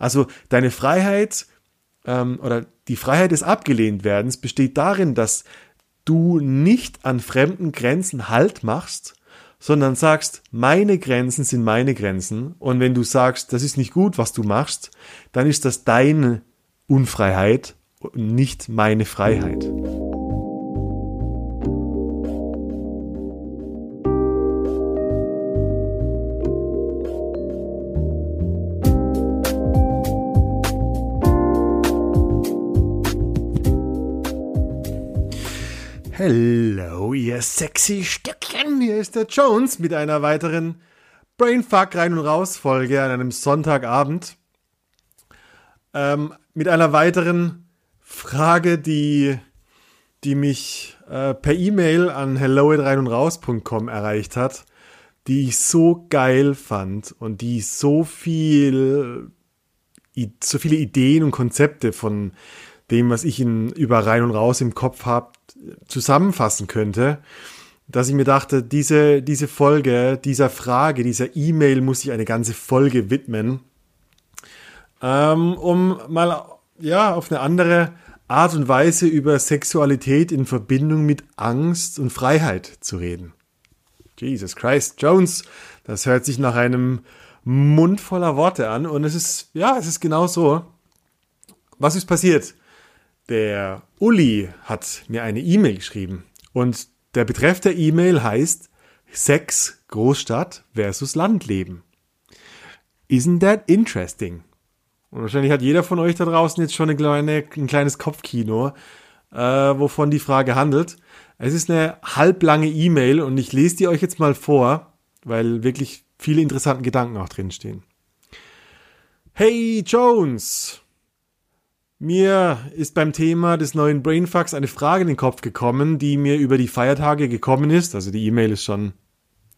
Also deine Freiheit ähm, oder die Freiheit des Abgelehntwerdens besteht darin, dass du nicht an fremden Grenzen Halt machst, sondern sagst, meine Grenzen sind meine Grenzen. Und wenn du sagst, das ist nicht gut, was du machst, dann ist das deine Unfreiheit und nicht meine Freiheit. Sexy Stückchen. Hier ist der Jones mit einer weiteren Brainfuck rein und raus Folge an einem Sonntagabend. Ähm, mit einer weiteren Frage, die, die mich äh, per E-Mail an hello@reinundraus.com erreicht hat, die ich so geil fand und die so viel, so viele Ideen und Konzepte von dem, was ich in, über rein und raus im Kopf habe, zusammenfassen könnte, dass ich mir dachte, diese, diese Folge, dieser Frage, dieser E-Mail muss ich eine ganze Folge widmen, ähm, um mal ja auf eine andere Art und Weise über Sexualität in Verbindung mit Angst und Freiheit zu reden. Jesus Christ, Jones, das hört sich nach einem Mund voller Worte an und es ist, ja, es ist genau so. Was ist passiert? Der Uli hat mir eine E-Mail geschrieben und der Betreff der E-Mail heißt Sex Großstadt versus Landleben. Isn't that interesting? Und wahrscheinlich hat jeder von euch da draußen jetzt schon eine kleine, ein kleines Kopfkino, äh, wovon die Frage handelt. Es ist eine halblange E-Mail und ich lese die euch jetzt mal vor, weil wirklich viele interessante Gedanken auch drinstehen. Hey Jones, mir ist beim Thema des neuen Brainfucks eine Frage in den Kopf gekommen, die mir über die Feiertage gekommen ist. Also die E-Mail ist schon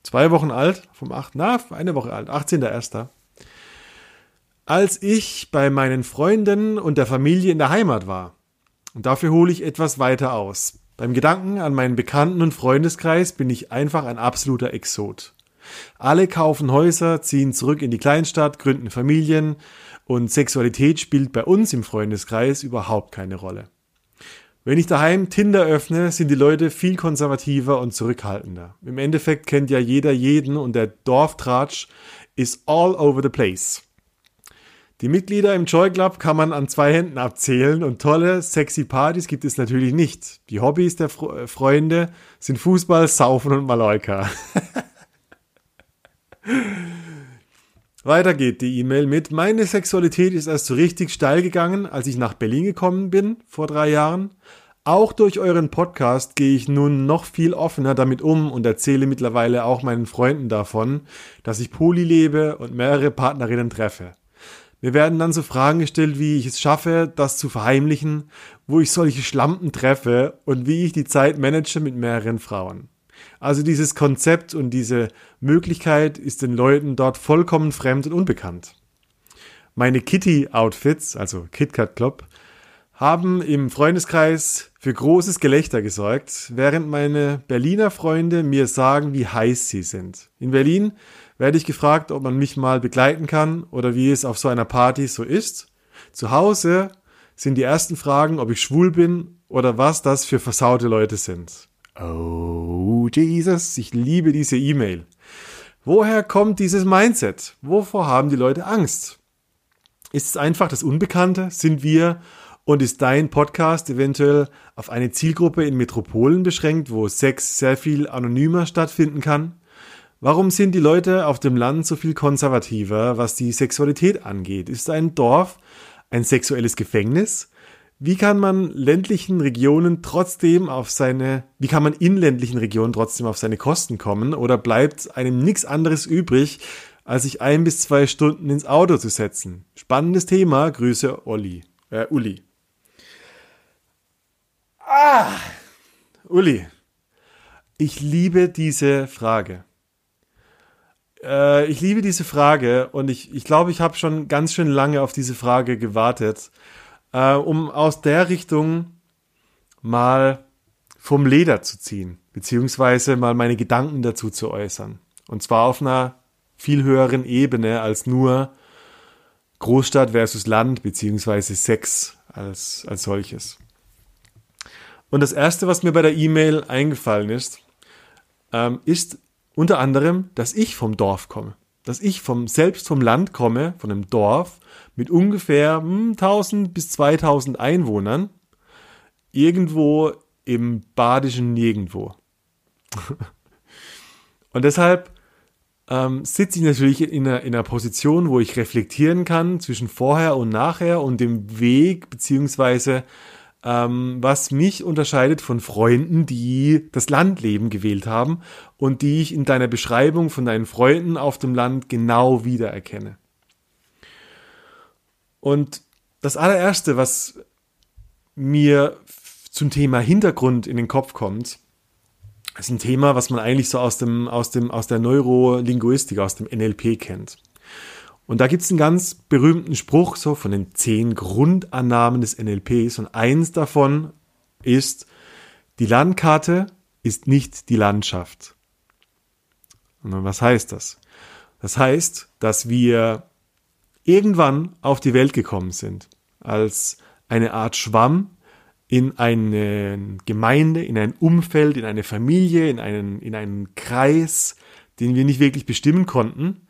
zwei Wochen alt, vom 8. Na, eine Woche alt, 18.01. Als ich bei meinen Freunden und der Familie in der Heimat war. Und dafür hole ich etwas weiter aus. Beim Gedanken an meinen Bekannten- und Freundeskreis bin ich einfach ein absoluter Exot. Alle kaufen Häuser, ziehen zurück in die Kleinstadt, gründen Familien und Sexualität spielt bei uns im Freundeskreis überhaupt keine Rolle. Wenn ich daheim Tinder öffne, sind die Leute viel konservativer und zurückhaltender. Im Endeffekt kennt ja jeder jeden und der Dorftratsch ist all over the place. Die Mitglieder im Joy Club kann man an zwei Händen abzählen und tolle, sexy Partys gibt es natürlich nicht. Die Hobbys der Fre Freunde sind Fußball, Saufen und Mallorca. Weiter geht die E-Mail mit, meine Sexualität ist erst so richtig steil gegangen, als ich nach Berlin gekommen bin, vor drei Jahren. Auch durch euren Podcast gehe ich nun noch viel offener damit um und erzähle mittlerweile auch meinen Freunden davon, dass ich Poly lebe und mehrere Partnerinnen treffe. Mir werden dann so Fragen gestellt, wie ich es schaffe, das zu verheimlichen, wo ich solche Schlampen treffe und wie ich die Zeit manage mit mehreren Frauen. Also dieses Konzept und diese Möglichkeit ist den Leuten dort vollkommen fremd und unbekannt. Meine Kitty-Outfits, also KitKat Club, haben im Freundeskreis für großes Gelächter gesorgt, während meine Berliner Freunde mir sagen, wie heiß sie sind. In Berlin werde ich gefragt, ob man mich mal begleiten kann oder wie es auf so einer Party so ist. Zu Hause sind die ersten Fragen, ob ich schwul bin oder was das für versaute Leute sind. Oh, Jesus, ich liebe diese E-Mail. Woher kommt dieses Mindset? Wovor haben die Leute Angst? Ist es einfach das Unbekannte? Sind wir und ist dein Podcast eventuell auf eine Zielgruppe in Metropolen beschränkt, wo Sex sehr viel anonymer stattfinden kann? Warum sind die Leute auf dem Land so viel konservativer, was die Sexualität angeht? Ist ein Dorf ein sexuelles Gefängnis? Wie kann man ländlichen Regionen trotzdem auf seine, wie kann man in ländlichen Regionen trotzdem auf seine Kosten kommen oder bleibt einem nichts anderes übrig, als sich ein bis zwei Stunden ins Auto zu setzen? Spannendes Thema. Grüße, Olli, äh, Uli. Ah, Uli. Ich liebe diese Frage. Äh, ich liebe diese Frage und ich, ich glaube, ich habe schon ganz schön lange auf diese Frage gewartet äh, um aus der Richtung mal vom Leder zu ziehen, beziehungsweise mal meine Gedanken dazu zu äußern. Und zwar auf einer viel höheren Ebene als nur Großstadt versus Land, beziehungsweise Sex als, als solches. Und das Erste, was mir bei der E-Mail eingefallen ist, ähm, ist unter anderem, dass ich vom Dorf komme. Dass ich vom, selbst vom Land komme, von einem Dorf mit ungefähr hm, 1000 bis 2000 Einwohnern, irgendwo im badischen Nirgendwo. Und deshalb ähm, sitze ich natürlich in einer, in einer Position, wo ich reflektieren kann zwischen vorher und nachher und dem Weg, beziehungsweise ähm, was mich unterscheidet von Freunden, die das Landleben gewählt haben und die ich in deiner Beschreibung von deinen Freunden auf dem Land genau wiedererkenne. Und das allererste, was mir zum Thema Hintergrund in den Kopf kommt, ist ein Thema, was man eigentlich so aus dem, aus dem, aus der Neurolinguistik, aus dem NLP kennt. Und da gibt es einen ganz berühmten Spruch, so von den zehn Grundannahmen des NLPs. Und eins davon ist, die Landkarte ist nicht die Landschaft. Und was heißt das? Das heißt, dass wir irgendwann auf die Welt gekommen sind, als eine Art Schwamm in eine Gemeinde, in ein Umfeld, in eine Familie, in einen, in einen Kreis, den wir nicht wirklich bestimmen konnten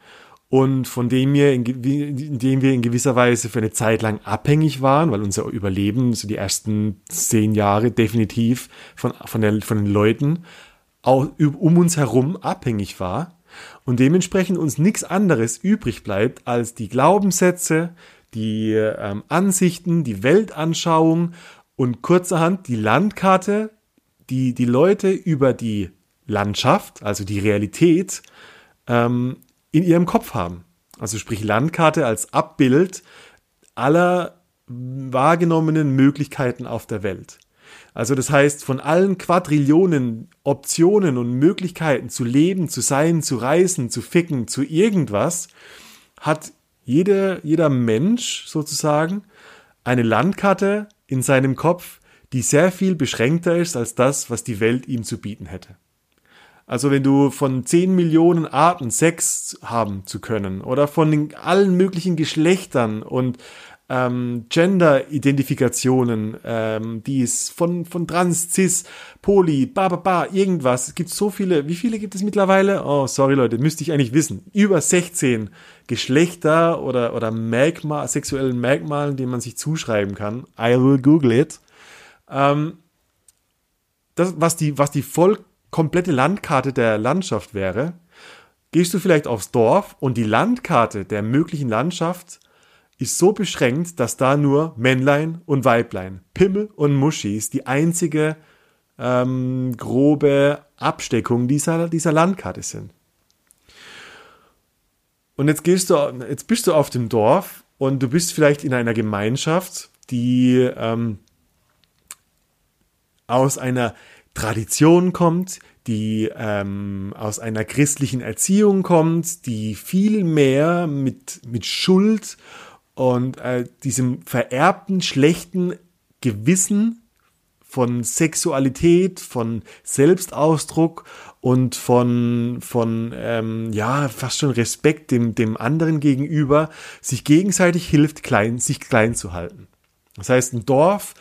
und von dem wir in, dem wir in gewisser Weise für eine Zeit lang abhängig waren, weil unser Überleben, so die ersten zehn Jahre definitiv von, von, der, von den Leuten auch um uns herum abhängig war und dementsprechend uns nichts anderes übrig bleibt als die Glaubenssätze, die ähm, Ansichten, die Weltanschauung und kurzerhand die Landkarte, die die Leute über die Landschaft, also die Realität, ähm, in ihrem Kopf haben. Also sprich Landkarte als Abbild aller wahrgenommenen Möglichkeiten auf der Welt. Also das heißt, von allen Quadrillionen Optionen und Möglichkeiten zu leben, zu sein, zu reisen, zu ficken, zu irgendwas, hat jeder, jeder Mensch sozusagen eine Landkarte in seinem Kopf, die sehr viel beschränkter ist als das, was die Welt ihm zu bieten hätte. Also wenn du von 10 Millionen Arten Sex haben zu können oder von allen möglichen Geschlechtern und ähm, Gender-Identifikationen, ähm, die es von, von Trans, Cis, Poly, ba, ba, ba, irgendwas. Es gibt so viele. Wie viele gibt es mittlerweile? Oh, sorry Leute, müsste ich eigentlich wissen. Über 16 Geschlechter oder, oder Merkmal, sexuellen Merkmalen, denen man sich zuschreiben kann. I will Google it. Ähm, das, was die, was die voll komplette Landkarte der Landschaft wäre, gehst du vielleicht aufs Dorf und die Landkarte der möglichen Landschaft ist so beschränkt, dass da nur Männlein und Weiblein, Pimmel und Muschis die einzige ähm, grobe Absteckung dieser, dieser Landkarte sind. Und jetzt gehst du, jetzt bist du auf dem Dorf und du bist vielleicht in einer Gemeinschaft, die ähm, aus einer Tradition kommt, die ähm, aus einer christlichen Erziehung kommt, die viel mehr mit, mit Schuld und äh, diesem vererbten schlechten Gewissen von Sexualität, von Selbstausdruck und von, von ähm, ja, fast schon Respekt dem, dem anderen gegenüber, sich gegenseitig hilft, klein, sich klein zu halten. Das heißt, ein Dorf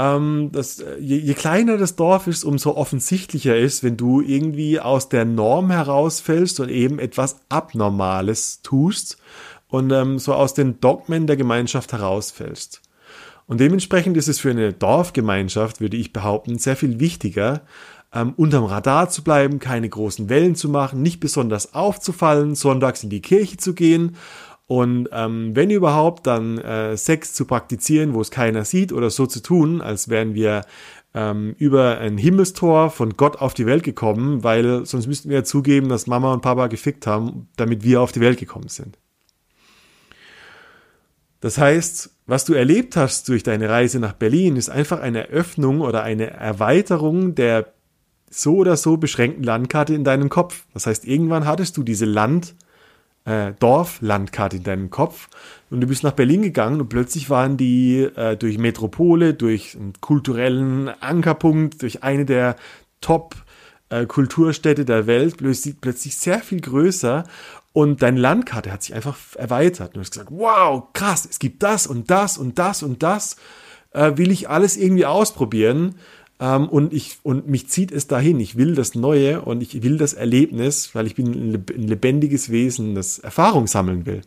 ähm, das, je, je kleiner das Dorf ist, umso offensichtlicher ist, wenn du irgendwie aus der Norm herausfällst und eben etwas Abnormales tust und ähm, so aus den Dogmen der Gemeinschaft herausfällst. Und dementsprechend ist es für eine Dorfgemeinschaft, würde ich behaupten, sehr viel wichtiger, ähm, unterm Radar zu bleiben, keine großen Wellen zu machen, nicht besonders aufzufallen, sonntags in die Kirche zu gehen und ähm, wenn überhaupt, dann äh, Sex zu praktizieren, wo es keiner sieht oder so zu tun, als wären wir ähm, über ein Himmelstor von Gott auf die Welt gekommen, weil sonst müssten wir ja zugeben, dass Mama und Papa gefickt haben, damit wir auf die Welt gekommen sind. Das heißt, was du erlebt hast durch deine Reise nach Berlin, ist einfach eine Eröffnung oder eine Erweiterung der so oder so beschränkten Landkarte in deinem Kopf. Das heißt, irgendwann hattest du diese Land- äh, Dorflandkarte in deinem Kopf und du bist nach Berlin gegangen und plötzlich waren die äh, durch Metropole, durch einen kulturellen Ankerpunkt, durch eine der Top äh, Kulturstädte der Welt plötzlich, plötzlich sehr viel größer und deine Landkarte hat sich einfach erweitert. Du hast gesagt, wow, krass, es gibt das und das und das und das. Äh, will ich alles irgendwie ausprobieren? Ähm, und, ich, und mich zieht es dahin. Ich will das Neue und ich will das Erlebnis, weil ich bin ein lebendiges Wesen, das Erfahrung sammeln will.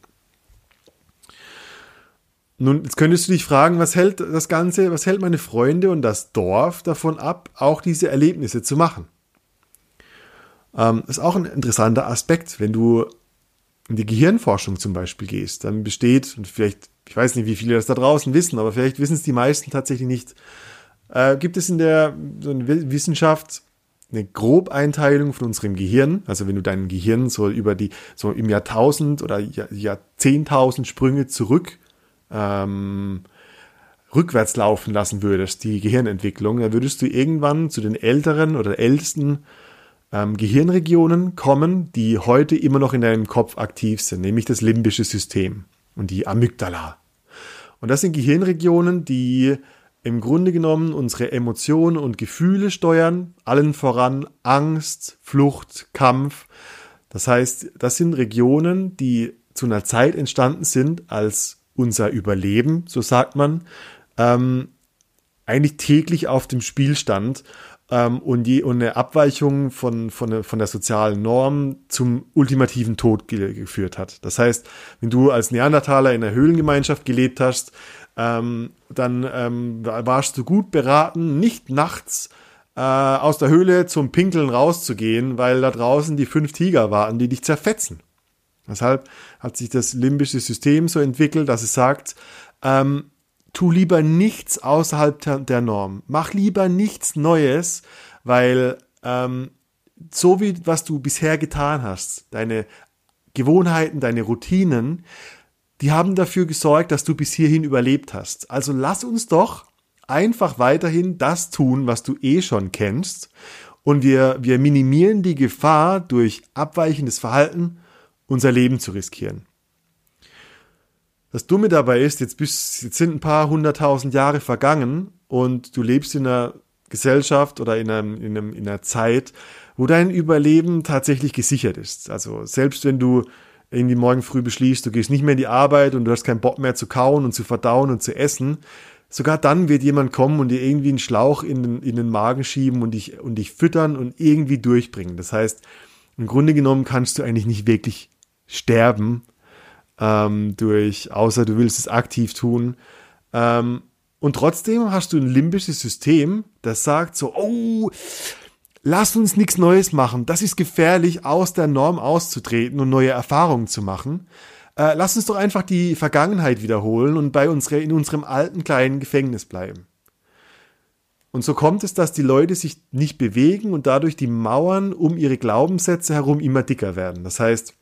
Nun, jetzt könntest du dich fragen, was hält das Ganze, was hält meine Freunde und das Dorf davon ab, auch diese Erlebnisse zu machen? Ähm, ist auch ein interessanter Aspekt, wenn du in die Gehirnforschung zum Beispiel gehst, dann besteht, und vielleicht, ich weiß nicht, wie viele das da draußen wissen, aber vielleicht wissen es die meisten tatsächlich nicht, äh, gibt es in der so Wissenschaft eine Grobeinteilung von unserem Gehirn. Also wenn du dein Gehirn so über die, so im Jahrtausend oder Jahrzehntausend Sprünge zurück ähm, rückwärts laufen lassen würdest, die Gehirnentwicklung, dann würdest du irgendwann zu den älteren oder ältesten ähm, Gehirnregionen kommen, die heute immer noch in deinem Kopf aktiv sind, nämlich das limbische System und die Amygdala. Und das sind Gehirnregionen, die im Grunde genommen unsere Emotionen und Gefühle steuern, allen voran Angst, Flucht, Kampf. Das heißt, das sind Regionen, die zu einer Zeit entstanden sind, als unser Überleben, so sagt man, ähm, eigentlich täglich auf dem Spiel stand ähm, und, die, und eine Abweichung von, von, der, von der sozialen Norm zum ultimativen Tod ge geführt hat. Das heißt, wenn du als Neandertaler in einer Höhlengemeinschaft gelebt hast, ähm, dann ähm, warst du gut beraten, nicht nachts äh, aus der Höhle zum Pinkeln rauszugehen, weil da draußen die fünf Tiger warten, die dich zerfetzen. Deshalb hat sich das limbische System so entwickelt, dass es sagt, ähm, tu lieber nichts außerhalb der Norm. Mach lieber nichts Neues, weil ähm, so wie was du bisher getan hast, deine Gewohnheiten, deine Routinen, die haben dafür gesorgt, dass du bis hierhin überlebt hast. Also lass uns doch einfach weiterhin das tun, was du eh schon kennst. Und wir, wir minimieren die Gefahr durch abweichendes Verhalten, unser Leben zu riskieren. Das Dumme dabei ist, jetzt, bist, jetzt sind ein paar hunderttausend Jahre vergangen und du lebst in einer Gesellschaft oder in, einem, in, einem, in einer Zeit, wo dein Überleben tatsächlich gesichert ist. Also selbst wenn du irgendwie morgen früh beschließt, du gehst nicht mehr in die Arbeit und du hast keinen Bock mehr zu kauen und zu verdauen und zu essen, sogar dann wird jemand kommen und dir irgendwie einen Schlauch in den, in den Magen schieben und dich, und dich füttern und irgendwie durchbringen. Das heißt, im Grunde genommen kannst du eigentlich nicht wirklich sterben, ähm, durch, außer du willst es aktiv tun. Ähm, und trotzdem hast du ein limbisches System, das sagt so, oh, lass uns nichts Neues machen. Das ist gefährlich, aus der Norm auszutreten und neue Erfahrungen zu machen. Äh, lass uns doch einfach die Vergangenheit wiederholen und bei unsere, in unserem alten kleinen Gefängnis bleiben. Und so kommt es, dass die Leute sich nicht bewegen und dadurch die Mauern um ihre Glaubenssätze herum immer dicker werden. Das heißt,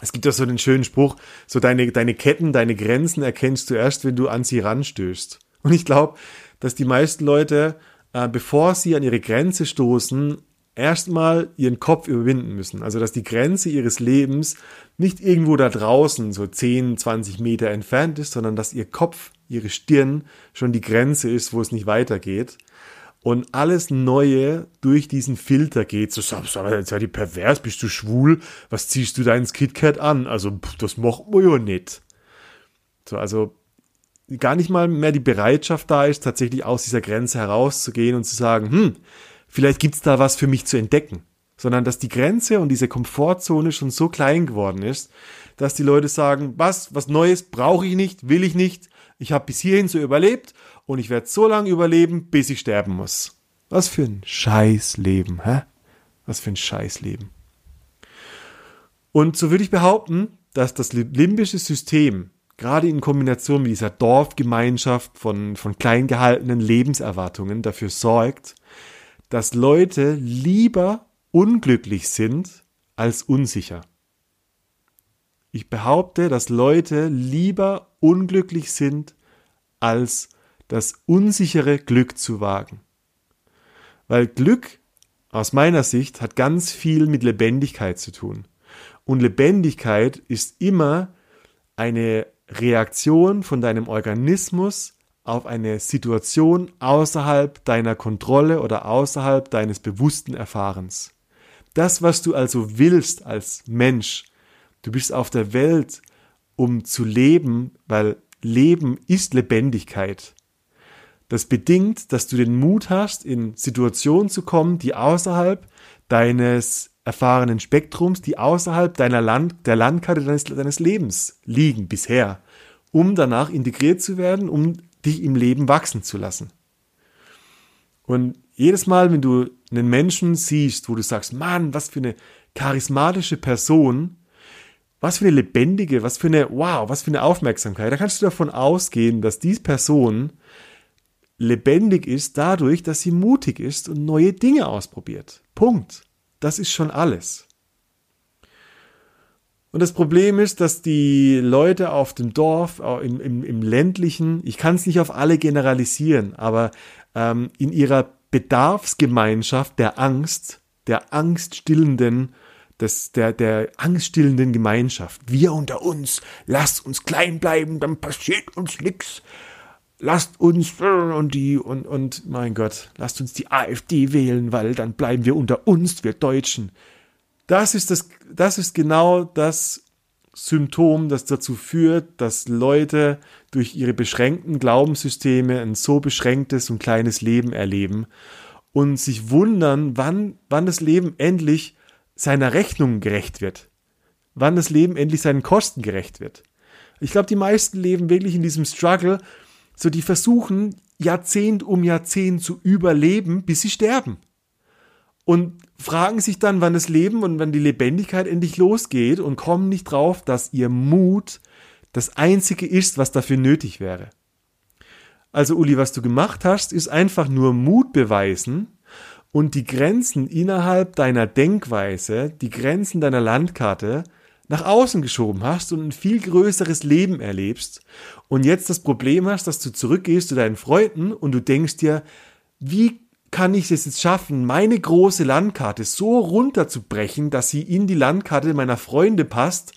es gibt ja so den schönen Spruch, so deine, deine Ketten, deine Grenzen erkennst du erst, wenn du an sie ranstößt. Und ich glaube, dass die meisten Leute, äh, bevor sie an ihre Grenze stoßen, erstmal ihren Kopf überwinden müssen. Also, dass die Grenze ihres Lebens nicht irgendwo da draußen, so 10, 20 Meter entfernt ist, sondern dass ihr Kopf, ihre Stirn schon die Grenze ist, wo es nicht weitergeht und alles Neue durch diesen Filter geht. So, sag, sag, sei die pervers, bist du schwul? Was ziehst du da ins KitKat an? Also, das macht man ja nicht. So, also, gar nicht mal mehr die Bereitschaft da ist, tatsächlich aus dieser Grenze herauszugehen und zu sagen, hm, vielleicht gibt's da was für mich zu entdecken. Sondern, dass die Grenze und diese Komfortzone schon so klein geworden ist, dass die Leute sagen, was, was Neues brauche ich nicht, will ich nicht, ich habe bis hierhin so überlebt und ich werde so lange überleben, bis ich sterben muss. Was für ein Scheißleben, hä? Was für ein Scheißleben. Und so würde ich behaupten, dass das limbische System gerade in Kombination mit dieser Dorfgemeinschaft von, von klein gehaltenen Lebenserwartungen dafür sorgt, dass Leute lieber unglücklich sind als unsicher. Ich behaupte, dass Leute lieber unglücklich sind als das unsichere Glück zu wagen. Weil Glück aus meiner Sicht hat ganz viel mit Lebendigkeit zu tun. Und Lebendigkeit ist immer eine Reaktion von deinem Organismus auf eine Situation außerhalb deiner Kontrolle oder außerhalb deines bewussten Erfahrens. Das, was du also willst als Mensch, du bist auf der Welt, um zu leben, weil Leben ist Lebendigkeit. Das bedingt, dass du den Mut hast, in Situationen zu kommen, die außerhalb deines erfahrenen Spektrums, die außerhalb deiner Land, der Landkarte deines, deines Lebens liegen bisher, um danach integriert zu werden, um dich im Leben wachsen zu lassen. Und jedes Mal, wenn du einen Menschen siehst, wo du sagst, Mann, was für eine charismatische Person, was für eine lebendige, was für eine, wow, was für eine Aufmerksamkeit, da kannst du davon ausgehen, dass diese Person lebendig ist dadurch, dass sie mutig ist und neue Dinge ausprobiert. Punkt. Das ist schon alles. Und das Problem ist, dass die Leute auf dem Dorf, im, im, im ländlichen, ich kann es nicht auf alle generalisieren, aber ähm, in ihrer Bedarfsgemeinschaft der Angst, der angststillenden, des, der, der angststillenden Gemeinschaft. Wir unter uns, lasst uns klein bleiben, dann passiert uns nichts. Lasst uns und die und, und mein Gott, lasst uns die AfD wählen, weil dann bleiben wir unter uns, wir Deutschen. Das ist das, das ist genau das Symptom, das dazu führt, dass Leute durch ihre beschränkten Glaubenssysteme ein so beschränktes und kleines Leben erleben und sich wundern, wann, wann das Leben endlich seiner Rechnung gerecht wird. Wann das Leben endlich seinen Kosten gerecht wird. Ich glaube, die meisten leben wirklich in diesem Struggle, so die versuchen Jahrzehnt um Jahrzehnt zu überleben, bis sie sterben und fragen sich dann, wann das Leben und wann die Lebendigkeit endlich losgeht und kommen nicht drauf, dass ihr Mut das einzige ist, was dafür nötig wäre. Also Uli, was du gemacht hast, ist einfach nur Mut beweisen und die Grenzen innerhalb deiner Denkweise, die Grenzen deiner Landkarte nach außen geschoben hast und ein viel größeres Leben erlebst und jetzt das Problem hast, dass du zurückgehst zu deinen Freunden und du denkst dir, wie kann ich es jetzt schaffen, meine große Landkarte so runterzubrechen, dass sie in die Landkarte meiner Freunde passt,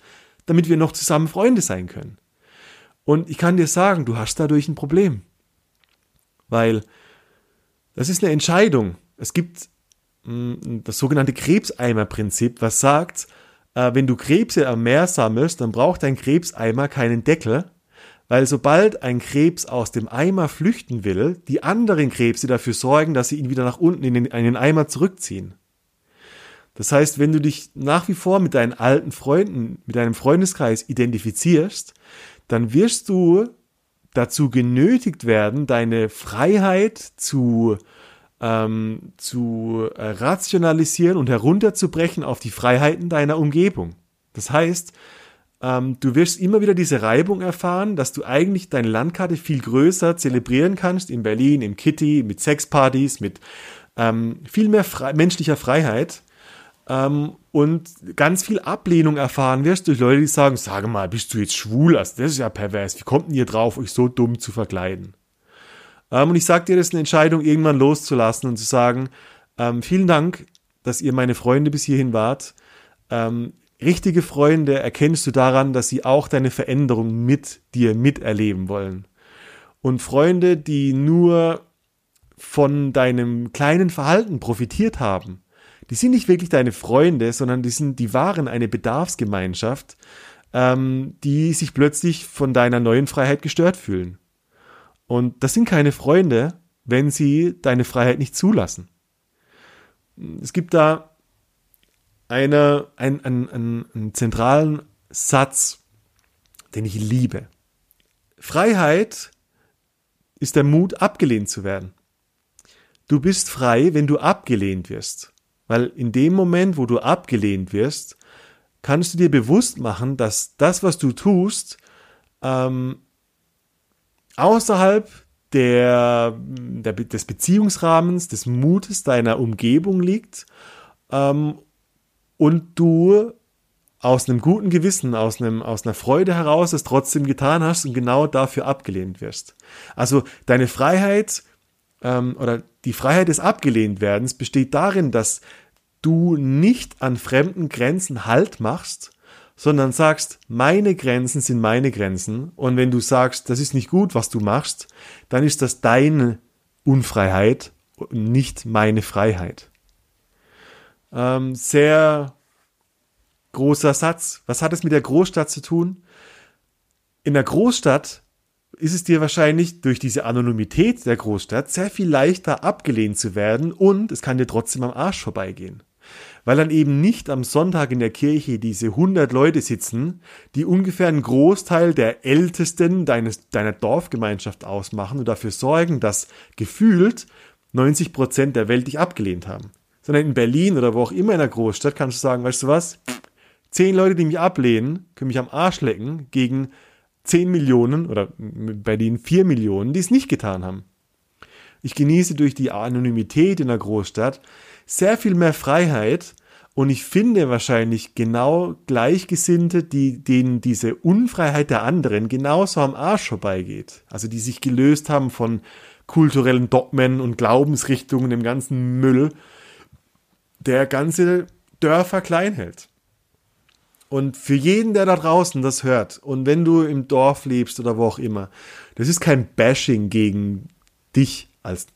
damit wir noch zusammen Freunde sein können. Und ich kann dir sagen, du hast dadurch ein Problem. Weil das ist eine Entscheidung. Es gibt mm, das sogenannte Krebseimer-Prinzip, was sagt, äh, wenn du Krebse am Meer sammelst, dann braucht dein Krebseimer keinen Deckel, weil sobald ein Krebs aus dem Eimer flüchten will, die anderen Krebse dafür sorgen, dass sie ihn wieder nach unten in den, in den Eimer zurückziehen. Das heißt, wenn du dich nach wie vor mit deinen alten Freunden, mit deinem Freundeskreis identifizierst, dann wirst du dazu genötigt werden, deine Freiheit zu, ähm, zu rationalisieren und herunterzubrechen auf die Freiheiten deiner Umgebung. Das heißt, ähm, du wirst immer wieder diese Reibung erfahren, dass du eigentlich deine Landkarte viel größer zelebrieren kannst, in Berlin, im Kitty, mit Sexpartys, mit ähm, viel mehr frei menschlicher Freiheit ähm, und ganz viel Ablehnung erfahren wirst durch Leute, die sagen, sage mal, bist du jetzt schwul? Das ist ja pervers. Wie kommt denn ihr drauf, euch so dumm zu verkleiden? Ähm, und ich sage dir, das ist eine Entscheidung, irgendwann loszulassen und zu sagen, ähm, vielen Dank, dass ihr meine Freunde bis hierhin wart. Ähm, Richtige Freunde erkennst du daran, dass sie auch deine Veränderung mit dir miterleben wollen. Und Freunde, die nur von deinem kleinen Verhalten profitiert haben, die sind nicht wirklich deine Freunde, sondern die sind, die waren eine Bedarfsgemeinschaft, ähm, die sich plötzlich von deiner neuen Freiheit gestört fühlen. Und das sind keine Freunde, wenn sie deine Freiheit nicht zulassen. Es gibt da eine, ein, ein, ein, einen zentralen Satz, den ich liebe. Freiheit ist der Mut, abgelehnt zu werden. Du bist frei, wenn du abgelehnt wirst. Weil in dem Moment, wo du abgelehnt wirst, kannst du dir bewusst machen, dass das, was du tust, ähm, außerhalb der, der, des Beziehungsrahmens, des Mutes deiner Umgebung liegt ähm, und du aus einem guten Gewissen, aus, einem, aus einer Freude heraus es trotzdem getan hast und genau dafür abgelehnt wirst. Also deine Freiheit ähm, oder die Freiheit des Abgelehntwerdens besteht darin, dass du nicht an fremden Grenzen Halt machst, sondern sagst, meine Grenzen sind meine Grenzen und wenn du sagst, das ist nicht gut, was du machst, dann ist das deine Unfreiheit und nicht meine Freiheit. Ähm, sehr großer Satz. Was hat es mit der Großstadt zu tun? In der Großstadt ist es dir wahrscheinlich durch diese Anonymität der Großstadt sehr viel leichter abgelehnt zu werden und es kann dir trotzdem am Arsch vorbeigehen weil dann eben nicht am Sonntag in der Kirche diese 100 Leute sitzen, die ungefähr einen Großteil der Ältesten deines, deiner Dorfgemeinschaft ausmachen und dafür sorgen, dass gefühlt 90 Prozent der Welt dich abgelehnt haben. Sondern in Berlin oder wo auch immer in der Großstadt kannst du sagen, weißt du was? Zehn Leute, die mich ablehnen, können mich am Arsch lecken gegen 10 Millionen oder bei denen 4 Millionen, die es nicht getan haben. Ich genieße durch die Anonymität in der Großstadt sehr viel mehr Freiheit und ich finde wahrscheinlich genau Gleichgesinnte, die, denen diese Unfreiheit der anderen genauso am Arsch vorbeigeht. Also die sich gelöst haben von kulturellen Dogmen und Glaubensrichtungen, dem ganzen Müll, der ganze Dörfer klein hält. Und für jeden, der da draußen das hört, und wenn du im Dorf lebst oder wo auch immer, das ist kein Bashing gegen dich als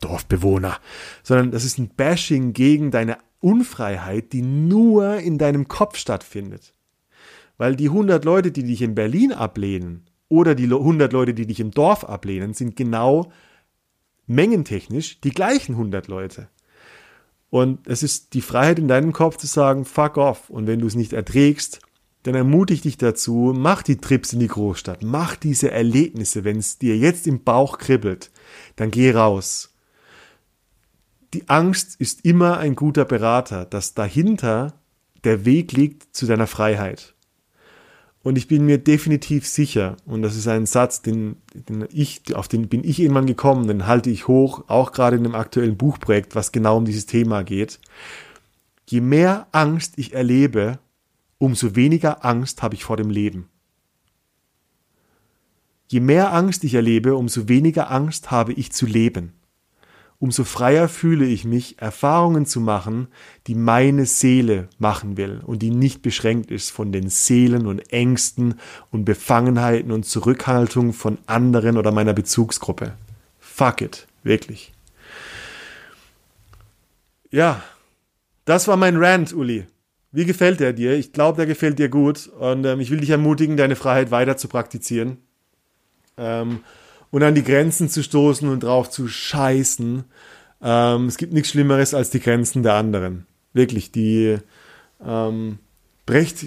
Dorfbewohner, sondern das ist ein Bashing gegen deine Unfreiheit, die nur in deinem Kopf stattfindet. Weil die 100 Leute, die dich in Berlin ablehnen oder die 100 Leute, die dich im Dorf ablehnen, sind genau mengentechnisch die gleichen 100 Leute. Und es ist die Freiheit in deinem Kopf zu sagen, fuck off. Und wenn du es nicht erträgst, dann ermutige dich dazu, mach die Trips in die Großstadt, mach diese Erlebnisse, wenn es dir jetzt im Bauch kribbelt, dann geh raus die Angst ist immer ein guter Berater, dass dahinter der Weg liegt zu deiner Freiheit. Und ich bin mir definitiv sicher, und das ist ein Satz, den, den ich, auf den bin ich irgendwann gekommen, den halte ich hoch, auch gerade in dem aktuellen Buchprojekt, was genau um dieses Thema geht. Je mehr Angst ich erlebe, umso weniger Angst habe ich vor dem Leben. Je mehr Angst ich erlebe, umso weniger Angst habe ich zu leben umso freier fühle ich mich, Erfahrungen zu machen, die meine Seele machen will und die nicht beschränkt ist von den Seelen und Ängsten und Befangenheiten und Zurückhaltung von anderen oder meiner Bezugsgruppe. Fuck it, wirklich. Ja, das war mein Rant, Uli. Wie gefällt der dir? Ich glaube, der gefällt dir gut und ähm, ich will dich ermutigen, deine Freiheit weiter zu praktizieren. Ähm, und an die Grenzen zu stoßen und drauf zu scheißen. Ähm, es gibt nichts Schlimmeres als die Grenzen der anderen. Wirklich, die ähm, brecht,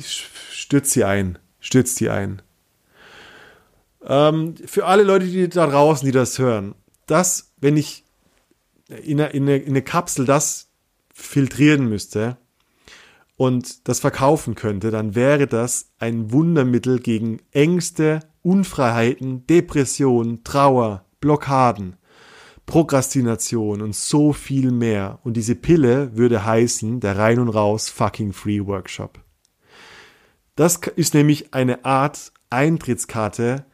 stürzt sie ein, stürzt sie ein. Ähm, für alle Leute, die da draußen, die das hören, das, wenn ich in eine, in eine, in eine Kapsel das filtrieren müsste, und das verkaufen könnte, dann wäre das ein Wundermittel gegen Ängste, Unfreiheiten, Depression, Trauer, Blockaden, Prokrastination und so viel mehr. Und diese Pille würde heißen der Rein und Raus Fucking Free Workshop. Das ist nämlich eine Art Eintrittskarte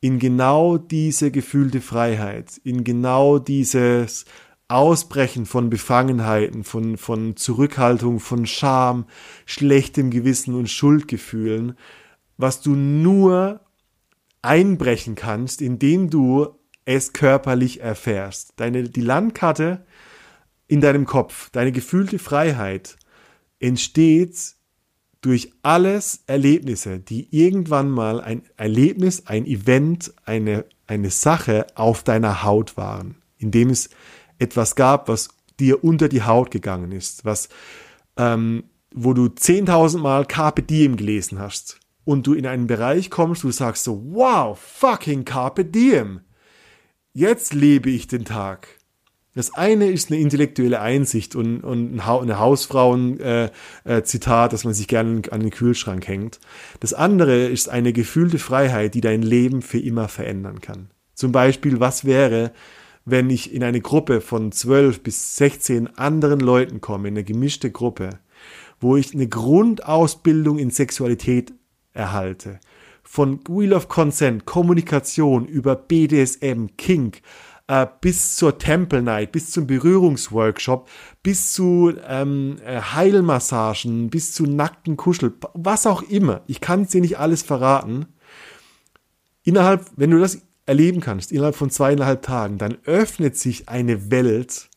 in genau diese gefühlte Freiheit, in genau dieses Ausbrechen von Befangenheiten, von, von Zurückhaltung, von Scham, schlechtem Gewissen und Schuldgefühlen, was du nur einbrechen kannst, indem du es körperlich erfährst. Deine, die Landkarte in deinem Kopf, deine gefühlte Freiheit entsteht durch alles Erlebnisse, die irgendwann mal ein Erlebnis, ein Event, eine, eine Sache auf deiner Haut waren, indem es etwas gab, was dir unter die Haut gegangen ist, was, ähm, wo du 10.000 Mal Carpe Diem gelesen hast und du in einen Bereich kommst, du sagst so, wow, fucking Carpe Diem. Jetzt lebe ich den Tag. Das eine ist eine intellektuelle Einsicht und, und eine Hausfrauen-Zitat, äh, äh, dass man sich gerne an den Kühlschrank hängt. Das andere ist eine gefühlte Freiheit, die dein Leben für immer verändern kann. Zum Beispiel, was wäre, wenn ich in eine Gruppe von 12 bis 16 anderen Leuten komme, in eine gemischte Gruppe, wo ich eine Grundausbildung in Sexualität erhalte, von Wheel of Consent, Kommunikation über BDSM, Kink, äh, bis zur Temple Night, bis zum Berührungsworkshop, bis zu ähm, äh, Heilmassagen, bis zu nackten Kuschel, was auch immer. Ich kann dir nicht alles verraten. Innerhalb, wenn du das erleben kannst, innerhalb von zweieinhalb Tagen, dann öffnet sich eine Welt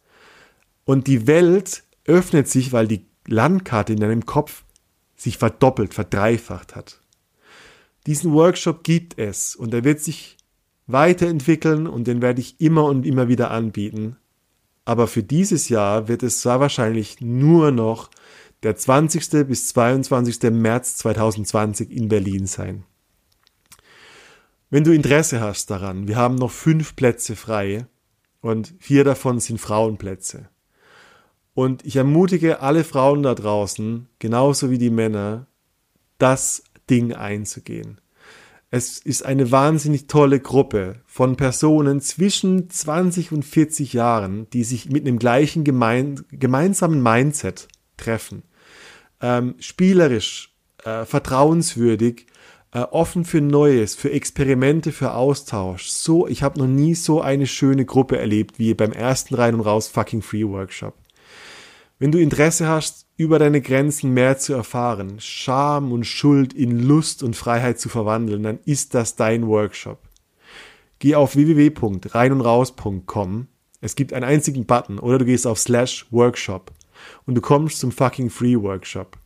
und die Welt öffnet sich, weil die Landkarte in deinem Kopf sich verdoppelt, verdreifacht hat. Diesen Workshop gibt es und er wird sich weiterentwickeln und den werde ich immer und immer wieder anbieten. Aber für dieses Jahr wird es sehr wahrscheinlich nur noch der 20. bis 22. März 2020 in Berlin sein. Wenn du Interesse hast daran, wir haben noch fünf Plätze frei und vier davon sind Frauenplätze. Und ich ermutige alle Frauen da draußen, genauso wie die Männer, das Ding einzugehen. Es ist eine wahnsinnig tolle Gruppe von Personen zwischen 20 und 40 Jahren, die sich mit einem gleichen gemein, gemeinsamen Mindset treffen. Ähm, spielerisch, äh, vertrauenswürdig, äh, offen für Neues, für Experimente, für Austausch. So, ich habe noch nie so eine schöne Gruppe erlebt wie beim ersten Rein und Raus Fucking Free Workshop. Wenn du Interesse hast, über deine Grenzen mehr zu erfahren, Scham und Schuld in Lust und Freiheit zu verwandeln, dann ist das dein Workshop. Geh auf www.reinundraus.com. Es gibt einen einzigen Button oder du gehst auf slash Workshop und du kommst zum fucking Free Workshop.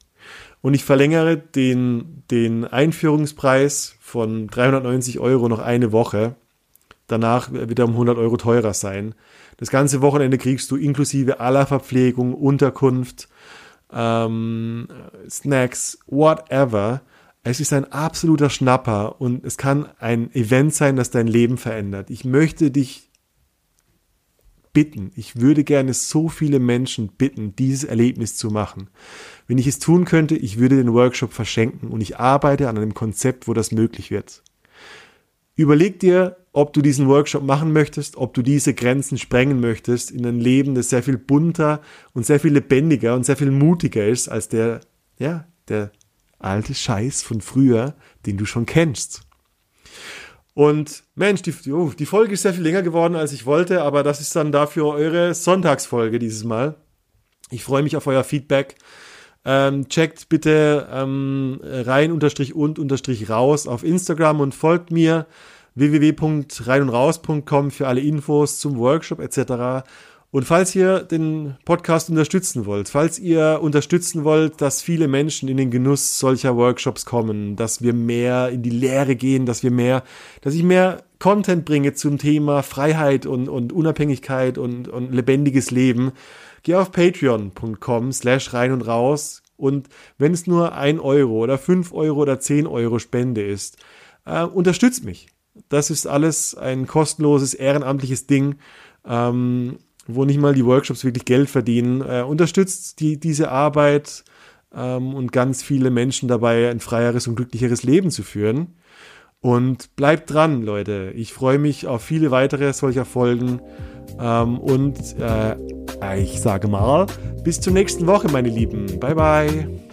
Und ich verlängere den, den Einführungspreis von 390 Euro noch eine Woche. Danach wird er um 100 Euro teurer sein. Das ganze Wochenende kriegst du inklusive aller Verpflegung, Unterkunft, ähm, Snacks, whatever. Es ist ein absoluter Schnapper und es kann ein Event sein, das dein Leben verändert. Ich möchte dich bitten, ich würde gerne so viele Menschen bitten, dieses Erlebnis zu machen. Wenn ich es tun könnte, ich würde den Workshop verschenken und ich arbeite an einem Konzept, wo das möglich wird. Überleg dir, ob du diesen Workshop machen möchtest, ob du diese Grenzen sprengen möchtest in ein Leben, das sehr viel bunter und sehr viel lebendiger und sehr viel mutiger ist als der, ja, der alte Scheiß von früher, den du schon kennst. Und Mensch, die, oh, die Folge ist sehr viel länger geworden, als ich wollte, aber das ist dann dafür eure Sonntagsfolge dieses Mal. Ich freue mich auf euer Feedback. Ähm, checkt bitte ähm, rein unterstrich und unterstrich raus auf Instagram und folgt mir www.reinundraus.com für alle Infos zum Workshop etc. Und falls ihr den Podcast unterstützen wollt, falls ihr unterstützen wollt, dass viele Menschen in den Genuss solcher Workshops kommen, dass wir mehr in die Lehre gehen, dass wir mehr, dass ich mehr Content bringe zum Thema Freiheit und, und Unabhängigkeit und, und lebendiges Leben, geh auf patreon.com slash rein und raus und wenn es nur ein Euro oder fünf Euro oder zehn Euro Spende ist, äh, unterstützt mich. Das ist alles ein kostenloses, ehrenamtliches Ding, ähm, wo nicht mal die Workshops wirklich Geld verdienen. Äh, unterstützt die, diese Arbeit ähm, und ganz viele Menschen dabei, ein freieres und glücklicheres Leben zu führen. Und bleibt dran, Leute. Ich freue mich auf viele weitere solcher Folgen. Ähm, und äh, ich sage mal, bis zur nächsten Woche, meine Lieben. Bye, bye.